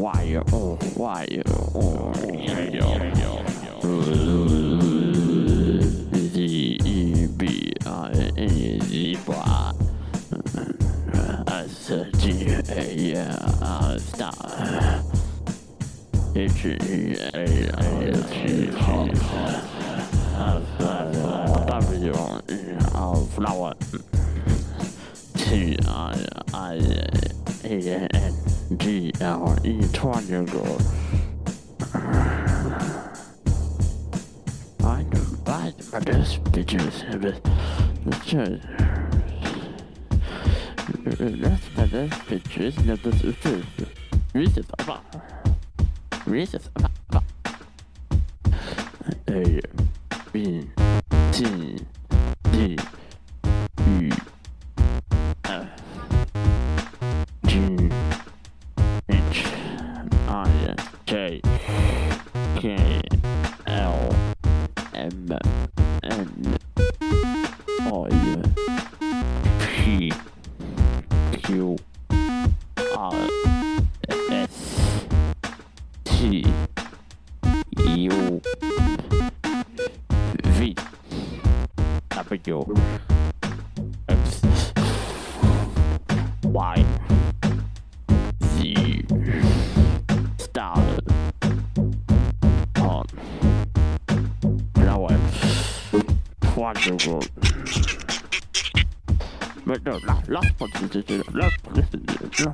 why, oh, why, oh, D E B I N Z bar. S G A R star. H E A R T W E R flower. T I I A N. D L E triangle. I do like this pictures, but that's the best pictures that this is. Reason about about A B C D E F. K K L M N I P Q R S T U V W X Y around the world. But no, last, last participation, last participation,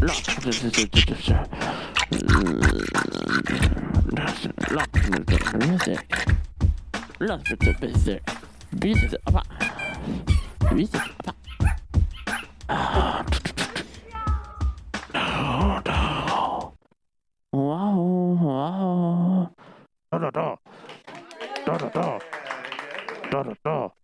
last participation, last participation, last participation, music, last participation, music, apa, music, apa. No, no. Wow, wow. No, no, no. No, no, no.